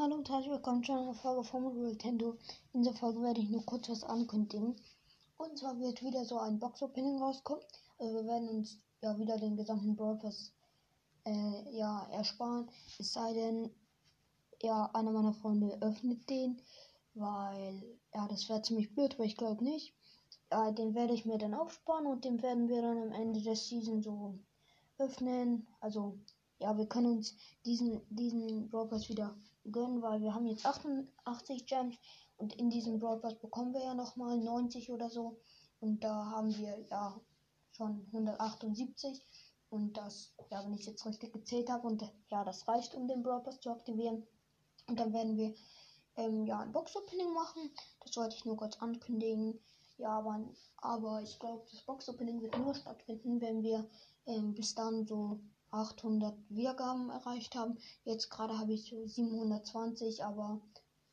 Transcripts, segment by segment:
Hallo und herzlich willkommen zu einer Folge von Nintendo. In dieser Folge werde ich nur kurz was ankündigen. Und zwar wird wieder so ein Box-Opening rauskommen. Also wir werden uns ja wieder den gesamten Pass äh, ja, ersparen. Es sei denn, ja, einer meiner Freunde öffnet den, weil, ja, das wäre ziemlich blöd, aber ich glaube nicht. Ja, den werde ich mir dann aufsparen und den werden wir dann am Ende der Season so öffnen. Also, ja, wir können uns diesen, diesen Brawl wieder gönnen, weil wir haben jetzt 88 Gems und in diesem Brawl bekommen wir ja nochmal 90 oder so. Und da haben wir ja schon 178. Und das, ja, wenn ich jetzt richtig gezählt habe, und ja, das reicht, um den Brawl zu aktivieren. Und dann werden wir ähm, ja ein Box Opening machen. Das wollte ich nur kurz ankündigen. Ja, aber, aber ich glaube, das Box Opening wird nur stattfinden, wenn wir ähm, bis dann so 800 Wiedergaben erreicht haben. Jetzt gerade habe ich so 720, aber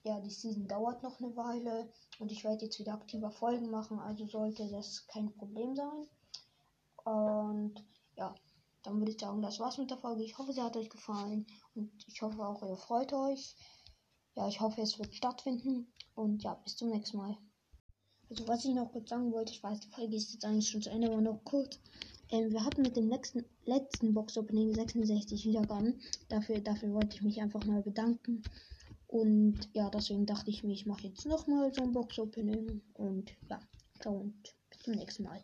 ja, die Season dauert noch eine Weile und ich werde jetzt wieder aktiver Folgen machen, also sollte das kein Problem sein. Und ja, dann würde ich sagen, das war's mit der Folge. Ich hoffe, sie hat euch gefallen und ich hoffe auch, ihr freut euch. Ja, ich hoffe, es wird stattfinden und ja, bis zum nächsten Mal. Also, was ich noch kurz sagen wollte, ich weiß, die Folge ist jetzt eigentlich schon zu Ende, aber noch kurz. Ähm, wir hatten mit dem letzten, letzten Box-Opening 66 Wiedergaben. Dafür, dafür wollte ich mich einfach mal bedanken. Und ja, deswegen dachte ich mir, ich mache jetzt nochmal so ein Box-Opening. Und ja, ciao und bis zum nächsten Mal.